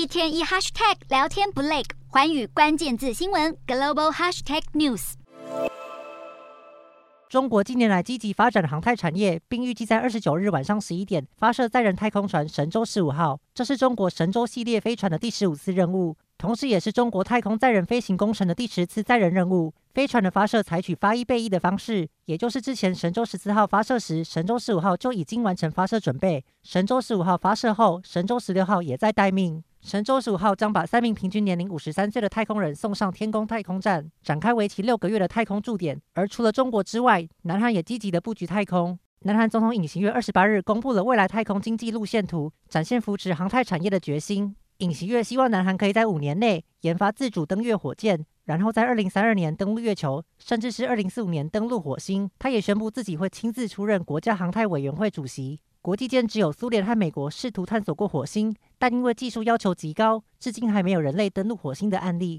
一天一 hashtag 聊天不累，寰宇关键字新闻 global hashtag news。中国近年来积极发展航太产业，并预计在二十九日晚上十一点发射载人太空船神舟十五号。这是中国神舟系列飞船的第十五次任务，同时也是中国太空载人飞行工程的第十次载人任务。飞船的发射采取发一备一的方式，也就是之前神舟十四号发射时，神舟十五号就已经完成发射准备。神舟十五号发射后，神舟十六号也在待命。神舟十五号将把三名平均年龄五十三岁的太空人送上天宫太空站，展开为期六个月的太空驻点。而除了中国之外，南韩也积极的布局太空。南韩总统尹锡悦二十八日公布了未来太空经济路线图，展现扶持航太产业的决心。尹锡悦希望南韩可以在五年内研发自主登月火箭，然后在二零三二年登陆月球，甚至是二零四五年登陆火星。他也宣布自己会亲自出任国家航太委员会主席。国际间只有苏联和美国试图探索过火星，但因为技术要求极高，至今还没有人类登陆火星的案例。